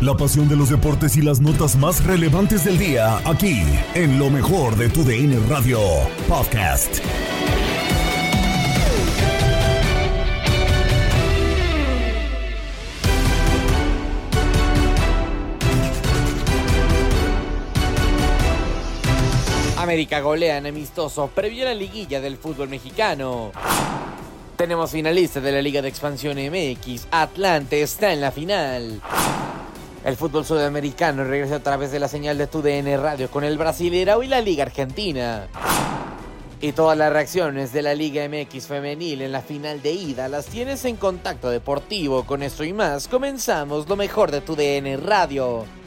La pasión de los deportes y las notas más relevantes del día, aquí, en lo mejor de tu DN Radio Podcast. América golea en amistoso previo a la liguilla del fútbol mexicano. Tenemos finalistas de la Liga de Expansión MX. Atlante está en la final. El fútbol sudamericano regresa a través de la señal de TUDN Radio con el Brasileirao y la Liga Argentina. Y todas las reacciones de la Liga MX femenil en la final de ida las tienes en Contacto Deportivo. Con esto y más comenzamos lo mejor de TUDN Radio.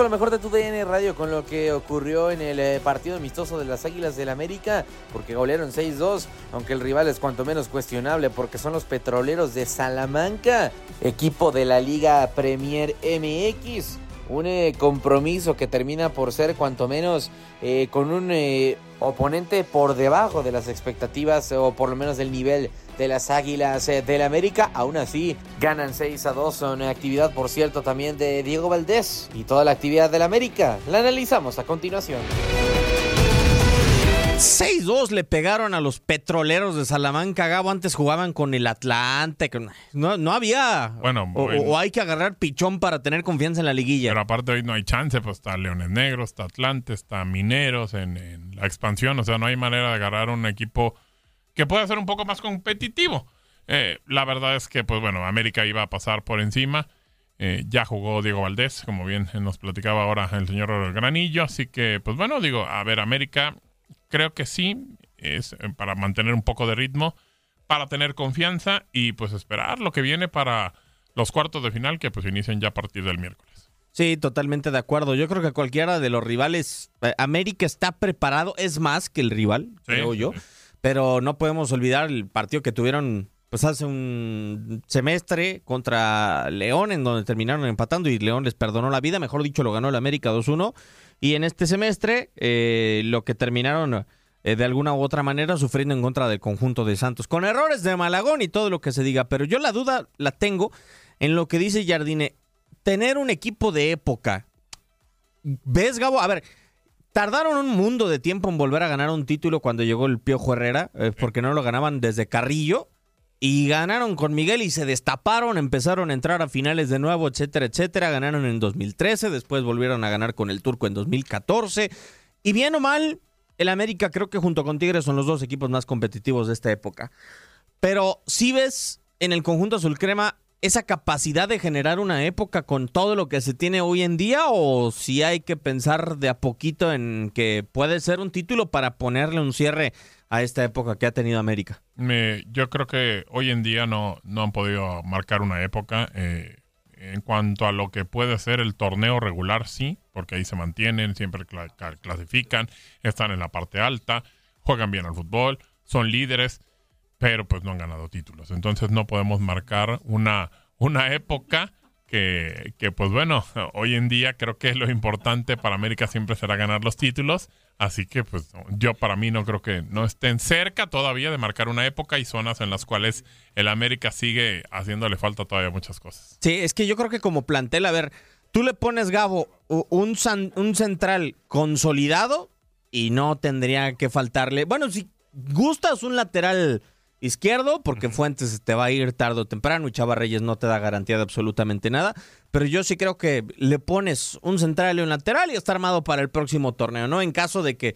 Con lo mejor de tu DN Radio con lo que ocurrió en el eh, partido amistoso de las Águilas del América, porque golearon 6-2, aunque el rival es cuanto menos cuestionable porque son los petroleros de Salamanca, equipo de la Liga Premier MX. Un eh, compromiso que termina por ser cuanto menos eh, con un oponente por debajo de las expectativas o por lo menos del nivel de las Águilas eh, del América. Aún así, ganan 6 a 2. Son actividad, por cierto, también de Diego Valdés y toda la actividad del América. La analizamos a continuación. 6-2 le pegaron a los petroleros de Salamanca. Gabo antes jugaban con el Atlante. No, no había. Bueno, o, bueno. o hay que agarrar pichón para tener confianza en la liguilla. Pero aparte hoy no hay chance, pues está Leones Negros, está Atlante, está Mineros en, en la expansión, o sea, no hay manera de agarrar un equipo que pueda ser un poco más competitivo. Eh, la verdad es que, pues bueno, América iba a pasar por encima. Eh, ya jugó Diego Valdés, como bien nos platicaba ahora el señor Granillo, así que, pues bueno, digo, a ver, América, creo que sí, es eh, para mantener un poco de ritmo, para tener confianza y pues esperar lo que viene para los cuartos de final que pues inician ya a partir del miércoles. Sí, totalmente de acuerdo. Yo creo que cualquiera de los rivales, eh, América está preparado, es más que el rival, Sí, creo yo. sí. Pero no podemos olvidar el partido que tuvieron pues hace un semestre contra León, en donde terminaron empatando y León les perdonó la vida, mejor dicho, lo ganó el América 2-1. Y en este semestre, eh, lo que terminaron eh, de alguna u otra manera sufriendo en contra del conjunto de Santos, con errores de Malagón y todo lo que se diga. Pero yo la duda la tengo en lo que dice Jardine, tener un equipo de época. ¿Ves, Gabo? A ver, tardaron un mundo de tiempo en volver a ganar un título cuando llegó el Piojo Herrera, eh, porque no lo ganaban desde Carrillo. Y ganaron con Miguel y se destaparon, empezaron a entrar a finales de nuevo, etcétera, etcétera. Ganaron en 2013, después volvieron a ganar con el Turco en 2014. Y bien o mal, el América creo que junto con Tigres son los dos equipos más competitivos de esta época. Pero si ves en el conjunto azul crema esa capacidad de generar una época con todo lo que se tiene hoy en día o si hay que pensar de a poquito en que puede ser un título para ponerle un cierre a esta época que ha tenido América. Me- yo creo que hoy en día no, no han podido marcar una época. eh, en cuanto a lo que puede ser el torneo regular, sí, porque ahí se mantienen, siempre cla- ca- clasifican, están en la parte alta, juegan bien al fútbol, son líderes, pero pues no han ganado títulos. Entonces no podemos marcar una, una época que, que, pues bueno, hoy en día creo que lo importante para América siempre será ganar los títulos. Así que pues yo para mí no creo que no estén cerca todavía de marcar una época y zonas en las cuales el América sigue haciéndole falta todavía muchas cosas. Sí, es que yo creo que como plantel, a ver, tú le pones, Gabo, un, san- un central consolidado y no tendría que faltarle. Bueno, si gustas un lateral izquierdo, porque Fuentes te va a ir tarde o temprano y Chava Reyes no te da garantía de absolutamente nada. Pero yo sí creo que le pones un central y un lateral y está armado para el próximo torneo, ¿no? En caso de que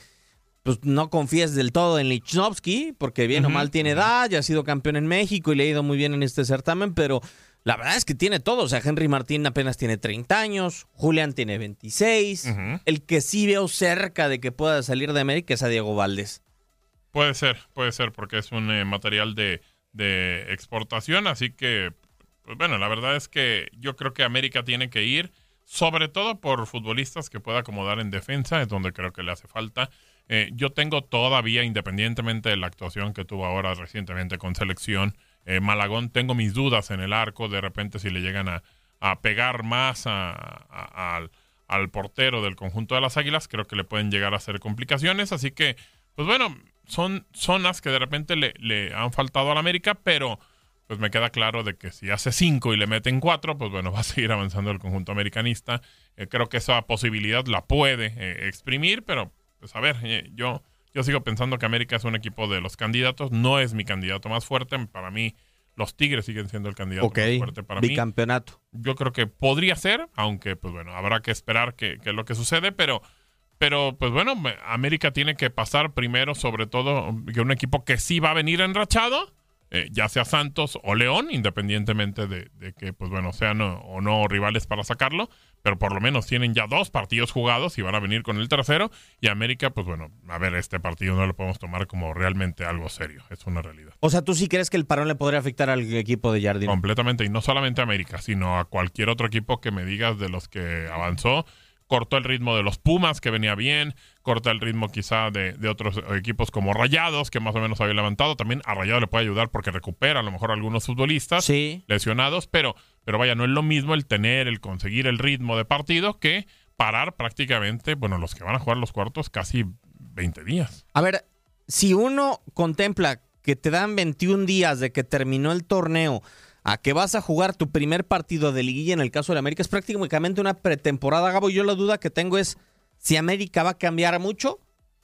pues no confíes del todo en Lichnowsky, porque bien o mal tiene edad, ya ha sido campeón en México y le ha ido muy bien en este certamen, pero la verdad es que tiene todo. O sea, Henry Martín apenas tiene 30 años, Julián tiene 26. Ujú. El que sí veo cerca de que pueda salir de América es a Diego Valdés. Puede ser, puede ser, porque es un eh, material de, de exportación, así que, pues bueno, la verdad es que yo creo que América tiene que ir, sobre todo por futbolistas que pueda acomodar en defensa, es donde creo que le hace falta. Eh, yo tengo todavía, independientemente de la actuación que tuvo ahora recientemente con selección, eh, Malagón, tengo mis dudas en el arco. De repente, si le llegan a, pegar más al, al portero del conjunto de las Águilas, creo que le pueden llegar a hacer complicaciones. Así que, pues bueno, son zonas que de repente le, le han faltado al América, pero pues me queda claro de que si hace cinco y le meten cuatro, pues bueno, va a seguir avanzando el conjunto americanista. Eh, creo que esa posibilidad la puede eh, exprimir, pero pues a ver, eh, yo, yo sigo pensando que América es un equipo de los candidatos, no es mi candidato más fuerte, para mí los Tigres siguen siendo el candidato más fuerte para bicampeonato. mí. Yo creo que podría ser, aunque pues bueno, habrá que esperar que, que lo que sucede, pero... Pero, pues bueno, América tiene que pasar primero, sobre todo, que un equipo que sí va a venir enrachado, eh, ya sea Santos o León, independientemente de, que, pues bueno, sean o, no rivales para sacarlo, pero por lo menos tienen ya dos partidos jugados y van a venir con el tercero. Y América, pues bueno, a ver, este partido no lo podemos tomar como realmente algo serio, es una realidad. O sea, ¿tú sí crees que el parón le podría afectar al equipo de Jardín? Completamente, y no solamente a América, sino a cualquier otro equipo que me digas de los que avanzó cortó el ritmo de los Pumas, que venía bien, corta el ritmo quizá de, otros equipos como Rayados, que más o menos había levantado. También a Rayado le puede ayudar porque recupera a lo mejor algunos futbolistas lesionados, pero, pero vaya, no es lo mismo el tener, el conseguir el ritmo de partido que parar prácticamente, bueno, los que van a jugar los cuartos casi 20 días. A ver, si uno contempla que te dan 21 días de que terminó el torneo, a que vas a jugar tu primer partido de liguilla en el caso de América. Es prácticamente una pretemporada, Gabo. Yo la duda que tengo es si América va a cambiar mucho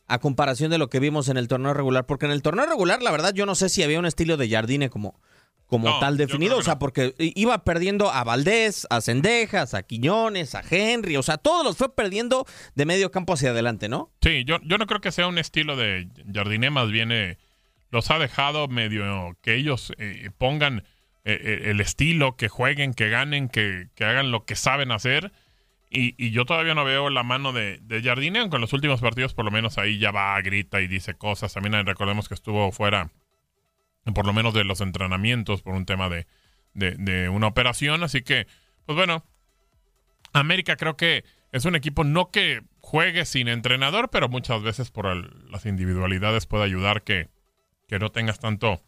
a comparación de lo que vimos en el torneo regular. Porque en el torneo regular, la verdad, yo no sé si había un estilo de Jardine como, como tal definido. O sea, porque iba perdiendo a Valdés, a Cendejas, a Quiñones, a Henry. O sea, todos los fue perdiendo de medio campo hacia adelante, ¿no? Sí, yo, yo no creo que sea un estilo de Jardine, más bien eh, los ha dejado medio que ellos eh, pongan eh, eh, el estilo, que jueguen, que ganen, que, hagan lo que saben hacer. Y, yo todavía no veo la mano de, de Jardine, aunque en los últimos partidos por lo menos ahí ya va, grita y dice cosas. También recordemos que estuvo fuera, por lo menos de los entrenamientos, por un tema de, de, una operación. Así que, pues bueno, América creo que es un equipo no que juegue sin entrenador, pero muchas veces por las individualidades puede ayudar que, que no tengas tanto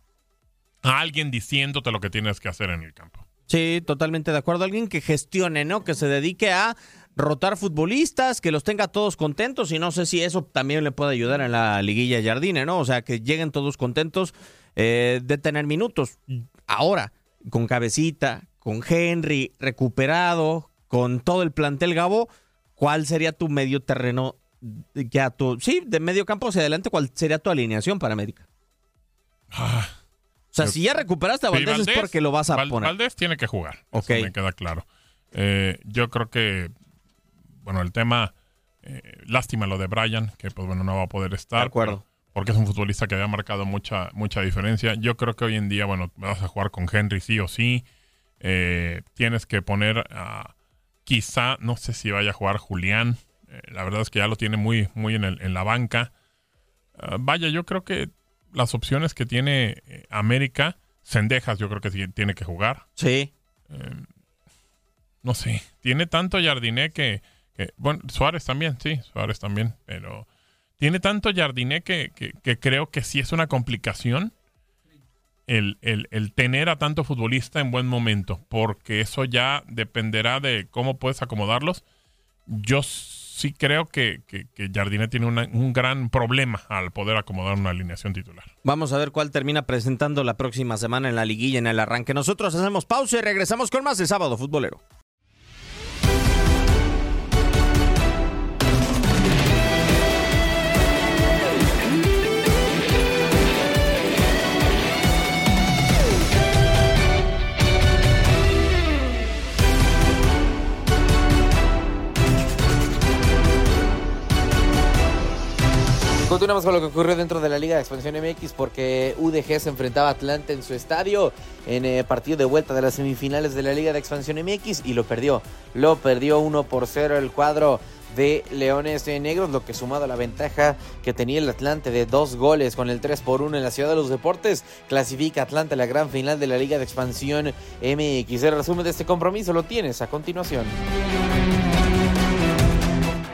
a alguien diciéndote lo que tienes que hacer en el campo. Sí, totalmente de acuerdo. Alguien que gestione, ¿no? Que se dedique a rotar futbolistas, que los tenga todos contentos y no sé si eso también le puede ayudar en la liguilla Jardine, ¿no? O sea, que lleguen todos contentos eh, de tener minutos. Ahora, con cabecita, con Henry recuperado, con todo el plantel Gabo, ¿cuál sería tu medio terreno? Ya tu, sí, de medio campo hacia adelante, ¿cuál sería tu alineación para América? Ah o sea, si ya recuperaste a Valdés, es porque lo vas a poner. Valdés tiene que jugar. Ok. Eso me queda claro. Eh, yo creo que, bueno, el tema, eh, lástima lo de Brian, que pues bueno, no va a poder estar. De acuerdo. Porque es un futbolista que había marcado mucha, mucha diferencia. Yo creo que hoy en día, bueno, vas a jugar con Henry sí o sí. Eh, tienes que poner a, quizá, no sé si vaya a jugar Julián. la verdad es que ya lo tiene muy, muy en, el, en la banca. Ah, vaya, yo creo que las opciones que tiene eh, América, Sendejas yo creo que tiene que jugar. Sí. Em, no sé, tiene tanto Jardiné que, bueno, Suárez también, sí, Suárez también, pero tiene tanto Jardiné que, que, creo que sí es una complicación el, el, el, tener a tanto futbolista en buen momento, porque eso ya dependerá de cómo puedes acomodarlos. Yo sí creo que, que, Jardine tiene un gran problema al poder acomodar una alineación titular. Vamos a ver cuál termina presentando la próxima semana en la liguilla, en el arranque. Nosotros hacemos pausa y regresamos con más de sábado futbolero. Continuamos con lo que ocurrió dentro de la Liga de Expansión MX porque UDG se enfrentaba a Atlanta en su estadio en el eh, partido de vuelta de las semifinales de la Liga de Expansión MX y lo perdió. Lo perdió 1 por 0 el cuadro de Leones Negros, lo que sumado a la ventaja que tenía el Atlante de dos goles con el 3 por 1 en la Ciudad de los Deportes, clasifica Atlante a la gran final de la Liga de Expansión MX. El resumen de este compromiso lo tienes a continuación.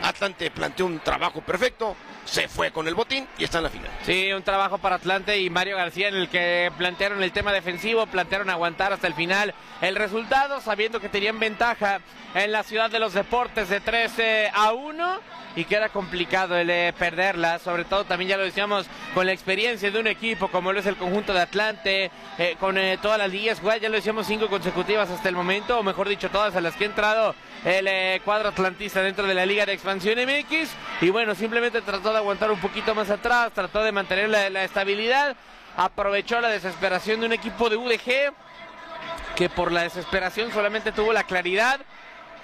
Atlante planteó un trabajo perfecto, se fue con el botín y está en la final. Sí, un trabajo para Atlante y Mario García en el que plantearon el tema defensivo, plantearon aguantar hasta el final el resultado, sabiendo que tenían ventaja en la ciudad de los deportes de 13 a 1 y que era complicado el eh, perderla, sobre todo también ya lo decíamos con la experiencia de un equipo como lo es el conjunto de Atlante, eh, con eh, todas las ligas, ya lo decíamos cinco consecutivas hasta el momento, o mejor dicho todas a las que ha entrado el cuadro atlantista dentro de la Liga de Expansión MX y bueno, simplemente trató aguantar un poquito más atrás, trató de mantener la, la estabilidad, aprovechó la desesperación de un equipo de UDG que por la desesperación solamente tuvo la claridad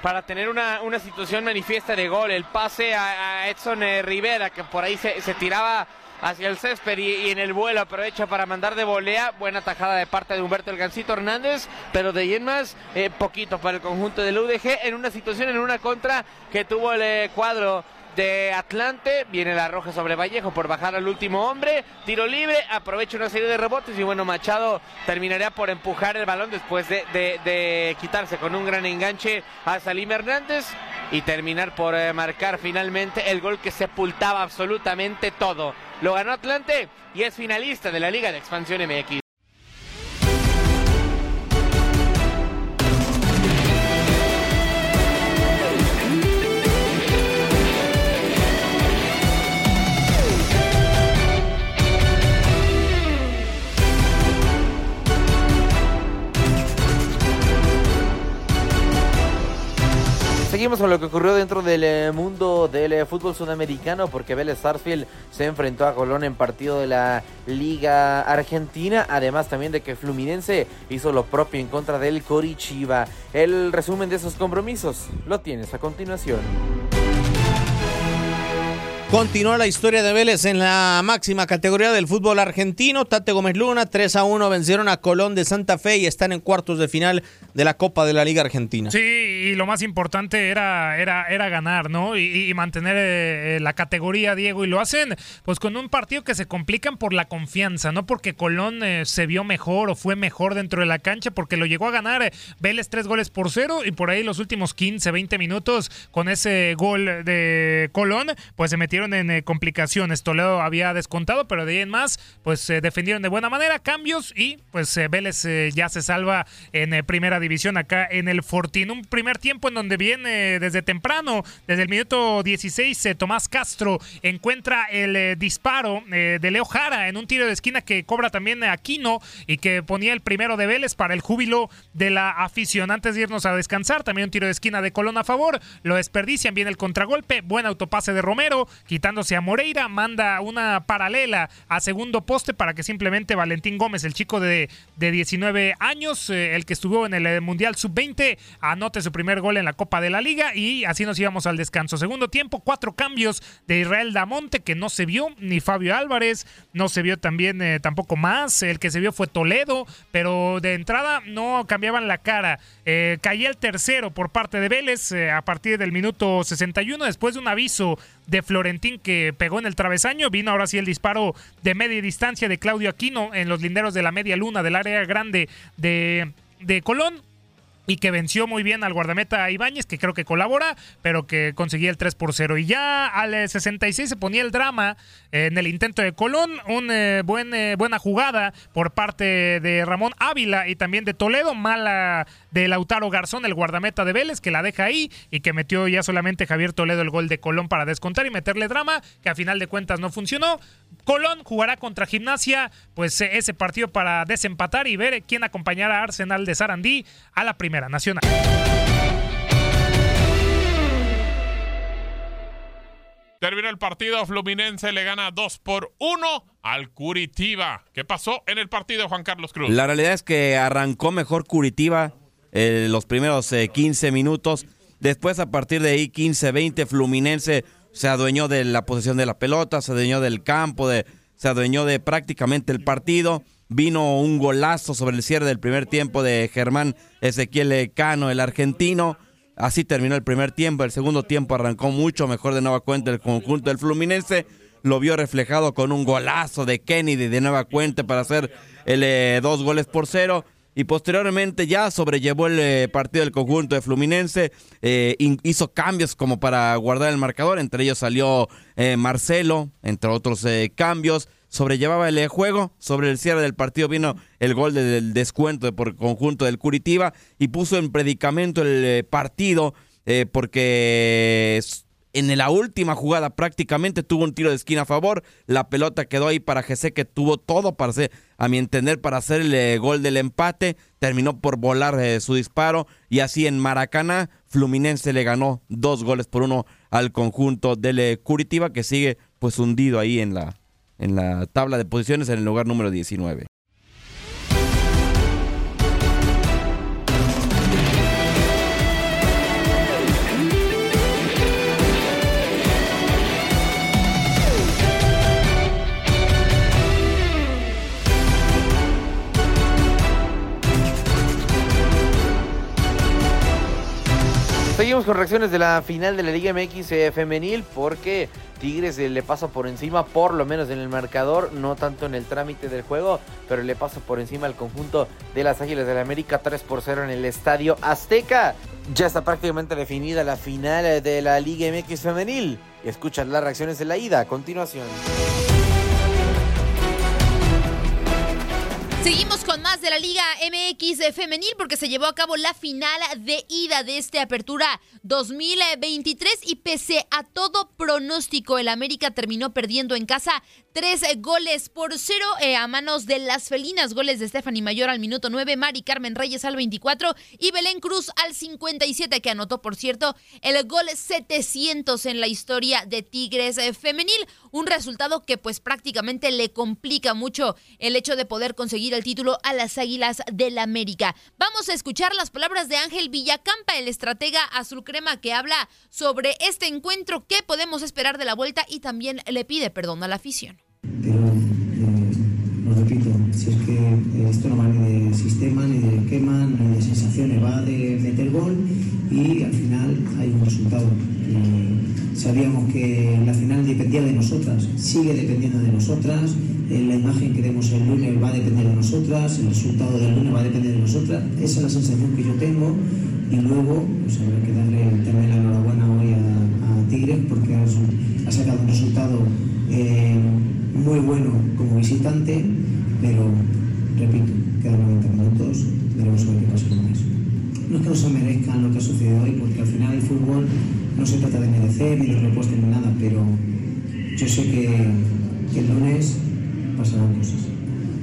para tener una, una situación manifiesta de gol. El pase a, Edson eh, Rivera, que por ahí se, se tiraba hacia el césped y, en el vuelo aprovecha para mandar de volea. Buena tajada de parte de Humberto El Gancito Hernández, pero de ahí en más, eh, poquito para el conjunto del UDG en una situación, en una contra que tuvo el eh, cuadro de Atlante. Viene la roja sobre Vallejo por bajar al último hombre. Tiro libre, aprovecha una serie de rebotes y bueno, Machado terminaría por empujar el balón después de, quitarse con un gran enganche a Salim Hernández y terminar por eh, marcar finalmente el gol que sepultaba absolutamente todo. Lo ganó Atlante y es finalista de la Liga de Expansión MX. Seguimos con lo que ocurrió dentro del eh, mundo del eh, fútbol sudamericano porque Vélez Sarsfield se enfrentó a Colón en partido de la Liga Argentina, además también de que Fluminense hizo lo propio en contra del Corichiba. El resumen de esos compromisos lo tienes a continuación. Continúa la historia de Vélez en la máxima categoría del fútbol argentino. Tate Gómez Luna, 3 a 1 vencieron a Colón de Santa Fe y están en cuartos de final de la Copa de la Liga Argentina. Sí, y lo más importante era, era, era ganar, ¿no? Y, mantener eh, la categoría, Diego, y lo hacen pues con un partido que se complican por la confianza, no porque Colón eh, se vio mejor o fue mejor dentro de la cancha, porque lo llegó a ganar eh, Vélez tres goles por cero y por ahí los últimos 15, 20 minutos con ese gol de Colón, pues se metieron en eh, complicaciones. Toledo había descontado, pero de ahí en más, pues se defendieron de buena manera, cambios y pues eh, Vélez eh, ya se salva en primera división acá en el Fortín. Un primer tiempo en donde viene desde temprano, desde el minuto 16, Tomás Castro encuentra el disparo de Leo Jara en un tiro de esquina que cobra también Aquino y que ponía el primero de Vélez para el júbilo de la afición. Antes de irnos a descansar, también un tiro de esquina de Colón a favor, lo desperdician, viene el contragolpe, buen autopase de Romero, quitando a Moreira, manda una paralela a segundo poste para que simplemente Valentín Gómez, el chico de, de 19 años, eh, el que estuvo en el eh, Mundial Sub-20, anote su primer gol en la Copa de la Liga y así nos íbamos al descanso. Segundo tiempo, cuatro cambios de Israel Damonte que no se vio, ni Fabio Álvarez, no se vio también eh, tampoco más, el que se vio fue Toledo, pero de entrada no cambiaban la cara. caía el tercero por parte de Vélez a partir del minuto 61 después de un aviso de Florentín que pegó en el travesaño. Vino ahora sí el disparo de media distancia de Claudio Aquino en los linderos de la media luna del área grande de, de Colón y que venció muy bien al guardameta Ibáñez, que creo que colabora, pero que conseguía el 3 por 0. Y ya al 66 se ponía el drama en el intento de Colón, una eh, buen, eh, buena jugada por parte de Ramón Ávila y también de Toledo, mala de Lautaro Garzón, el guardameta de Vélez, que la deja ahí y que metió ya solamente Javier Toledo el gol de Colón para descontar y meterle drama, que a final de cuentas no funcionó. Colón jugará contra Gimnasia, pues eh, ese partido para desempatar y ver quién acompañará a Arsenal de Sarandí a la primera nacional. Termina el partido, Fluminense le gana 2 por 1 al Curitiba. ¿Qué pasó en el partido, Juan Carlos Cruz? La realidad es que arrancó mejor Curitiba eh, los primeros 15 eh, minutos. Después, a partir de ahí, 15-20, Fluminense se adueñó de la posesión de la pelota, se adueñó del campo, de, se adueñó de prácticamente el partido. Vino un golazo sobre el cierre del primer tiempo de Germán Ezequiel Cano, el argentino. Así terminó el primer tiempo. El segundo tiempo arrancó mucho mejor de nueva cuenta el conjunto del Fluminense. Lo vio reflejado con un golazo de Kennedy de nueva cuenta para hacer el eh, dos goles por cero. Y posteriormente ya sobrellevó el eh, partido del conjunto de Fluminense, eh, hizo cambios como para guardar el marcador, entre ellos salió eh, Marcelo, entre otros cambios, sobrellevaba el juego, sobre el cierre del partido vino el gol del descuento por conjunto del Curitiba y puso en predicamento el partido porque en la última jugada prácticamente tuvo un tiro de esquina a favor. La pelota quedó ahí para Jesse que tuvo todo para hacer, a mi entender, para hacer el eh, gol del empate. Terminó por volar eh, su disparo y así en Maracaná, Fluminense le ganó dos goles por uno al conjunto del eh, Curitiba que sigue pues hundido ahí en la, en la tabla de posiciones en el lugar número 19. Seguimos con reacciones de la final de la Liga MX eh, femenil porque Tigres eh, le pasa por encima, por lo menos en el marcador, no tanto en el trámite del juego, pero le pasa por encima al conjunto de las Águilas del la América 3 por 0 en el Estadio Azteca. Ya está prácticamente definida la final eh, de la Liga MX femenil. Escuchas las reacciones de la ida a continuación. Seguimos con más de la Liga MX femenil porque se llevó a cabo la final de ida de este Apertura 2023 y pese a todo pronóstico el América terminó perdiendo en casa tres goles por cero eh, a manos de las felinas. Goles de Stephanie Mayor al minuto 9, Mari Carmen Reyes al 24 y Belén Cruz al 57 que anotó por cierto el gol 700 en la historia de Tigres eh, femenil. Un resultado que pues prácticamente le complica mucho el hecho de poder conseguir el título a las Águilas del América. Vamos a escuchar las palabras de Ángel Villacampa, el estratega azul crema, que habla sobre este encuentro, qué podemos esperar de la vuelta y también le pide perdón a la afición. Pero, eh, lo repito, si es que eh, esto no va ni de sistema, ni de quema, ni de sensaciones, va de meter gol y al final hay un resultado. sabíamos que la final dependía de nosotras, sigue dependiendo de nosotras la imagen que demos el lunes va a depender de nosotras, el resultado del lunes va a depender de nosotras, esa es la sensación que yo tengo y luego pues habrá que darle también la enhorabuena hoy a, Tigres porque ha, sacado un resultado eh, muy bueno como visitante, pero repito, quedan 90 minutos, veremos a ver qué pasa con eso. No es que no se merezcan lo que ha sucedido hoy, porque al final el fútbol no se trata de merecer ni de propuesta ni nada, pero yo sé que, que el lunes pasarán cosas.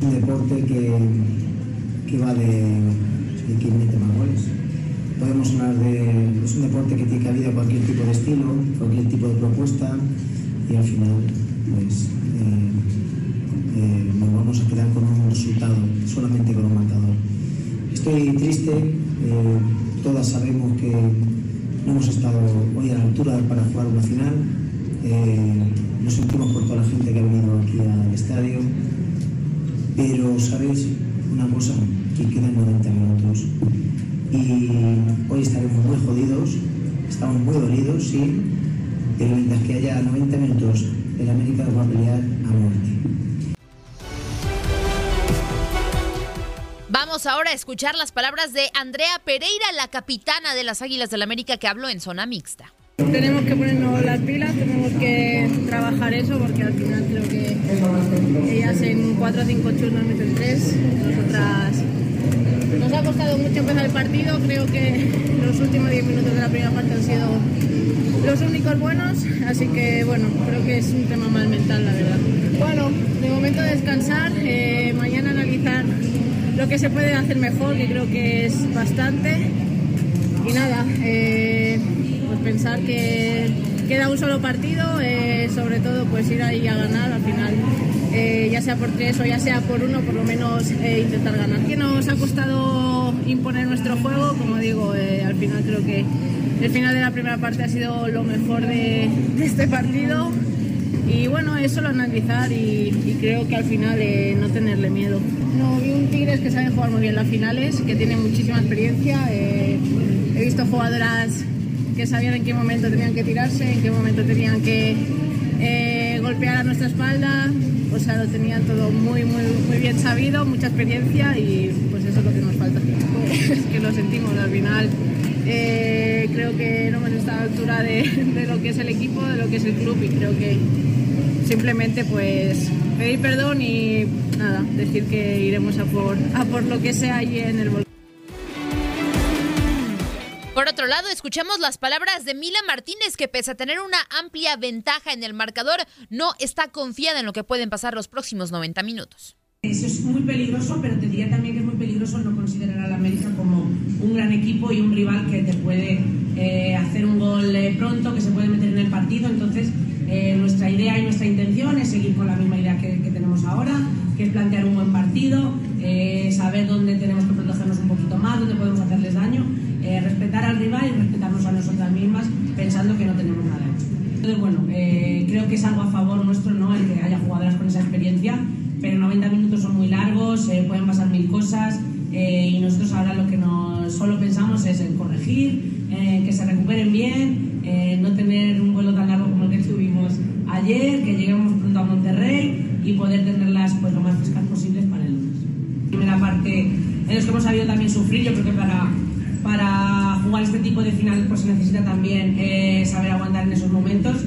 Un deporte que, que va de, de quien mete más goles. Podemos hablar de. Es un deporte que tiene cabida cualquier tipo de estilo, cualquier tipo de propuesta, y al final, pues. Eh, eh, nos vamos a quedar con un resultado, solamente con un marcador. Estoy triste, eh, todas sabemos que no hemos estado hoy a la altura para jugar una final. Nos sentimos por toda la gente que ha venido aquí al estadio, pero sabes una cosa, que quedan 90 minutos y hoy estaremos muy jodidos, estamos muy dolidos, sí, pero mientras que haya 90 minutos, el América va a pelear a muerte. Vamos ahora a escuchar las palabras de Andrea Pereira, la capitana de las Águilas del América que habló en zona mixta. Tenemos que ponernos las pilas, tenemos que trabajar eso porque al final creo que ellas en 4 o 5 churros meten 3, nosotras nos ha costado mucho empezar el partido, creo que los últimos 10 minutos de la primera parte han sido los únicos buenos, así que bueno, creo que es un tema más mental la verdad. Bueno, de momento descansar, eh, mañana analizar lo que se puede hacer mejor, que creo que es bastante. Y nada, eh, pensar que queda un solo partido, eh, sobre todo pues ir ahí a ganar al final, eh, ya sea por tres o ya sea por uno, por lo menos eh, intentar ganar. Que nos ha costado imponer nuestro juego, como digo, al final creo que el final de la primera parte ha sido lo mejor de, este partido. Y bueno, eso lo analizar y, creo que al final no tenerle miedo. No, vi un Tigres que sabe jugar muy bien las finales, que tiene muchísima experiencia. he visto jugadoras que sabían en qué momento tenían que tirarse, en qué momento tenían que eh, golpear a nuestra espalda, o sea, lo tenían todo muy, muy, muy bien sabido, mucha experiencia y pues eso es lo que nos falta. Pues, que lo sentimos al final. eh, creo que no hemos estado a la altura de, de lo que es el equipo, de lo que es el club y creo que simplemente pues pedir perdón y nada, decir que iremos a por, a por lo que sea allí en el volcán. Por otro lado, escuchamos las palabras de Mila Martínez, que pese a tener una amplia ventaja en el marcador, no está confiada en lo que pueden pasar los próximos 90 minutos. Eso es muy peligroso, pero te diría también que es muy peligroso no considerar a la América como un gran equipo y un rival que te puede eh, hacer un gol eh, pronto, que se puede meter en el partido. Entonces, eh, nuestra idea y nuestra intención es seguir con la misma idea que, que tenemos ahora, que es plantear un buen partido, eh, saber dónde tenemos que protegernos un poquito más, dónde podemos hacerles daño, eh, respetar al rival y respetarnos a nosotras mismas, pensando que no tenemos nada. Entonces, bueno, eh, creo que es algo a favor nuestro, ¿no? El que haya jugadoras con esa experiencia, pero 90 minutos son muy largos, eh, pueden pasar mil cosas eh, y nosotros ahora lo que nos solo pensamos es en corregir, eh, que se recuperen bien, eh, no tener un vuelo tan largo como el que tuvimos ayer, que lleguemos pronto a Monterrey y poder tenerlas pues lo más frescas posibles para el lunes. Primera parte en los que hemos sabido también sufrir, yo creo que para, para jugar este tipo de final pues se necesita también eh, saber aguantar en esos momentos.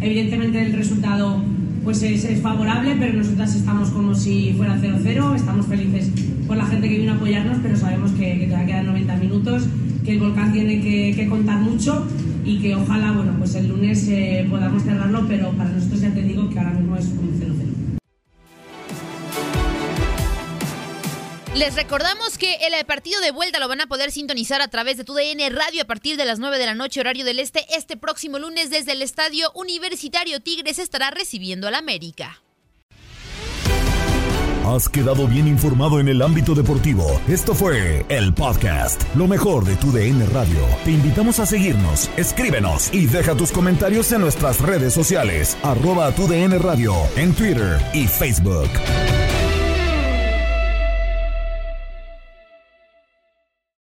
Evidentemente el resultado pues es, es favorable, pero nosotras estamos como si fuera 0-0, estamos felices por la gente que vino a apoyarnos, pero sabemos que, que todavía quedan 90 minutos, que el volcán tiene que, que contar mucho y que ojalá, bueno, pues el lunes eh, podamos cerrarlo, pero para nosotros ya te digo que ahora mismo es un 0-0. Les recordamos que el partido de vuelta lo van a poder sintonizar a través de tu DN Radio a partir de las 9 de la noche, horario del este. Este próximo lunes, desde el Estadio Universitario Tigres, estará recibiendo al América. Has quedado bien informado en el ámbito deportivo. Esto fue el podcast, lo mejor de tu DN Radio. Te invitamos a seguirnos, escríbenos y deja tus comentarios en nuestras redes sociales, arroba tu DN Radio, en Twitter y Facebook.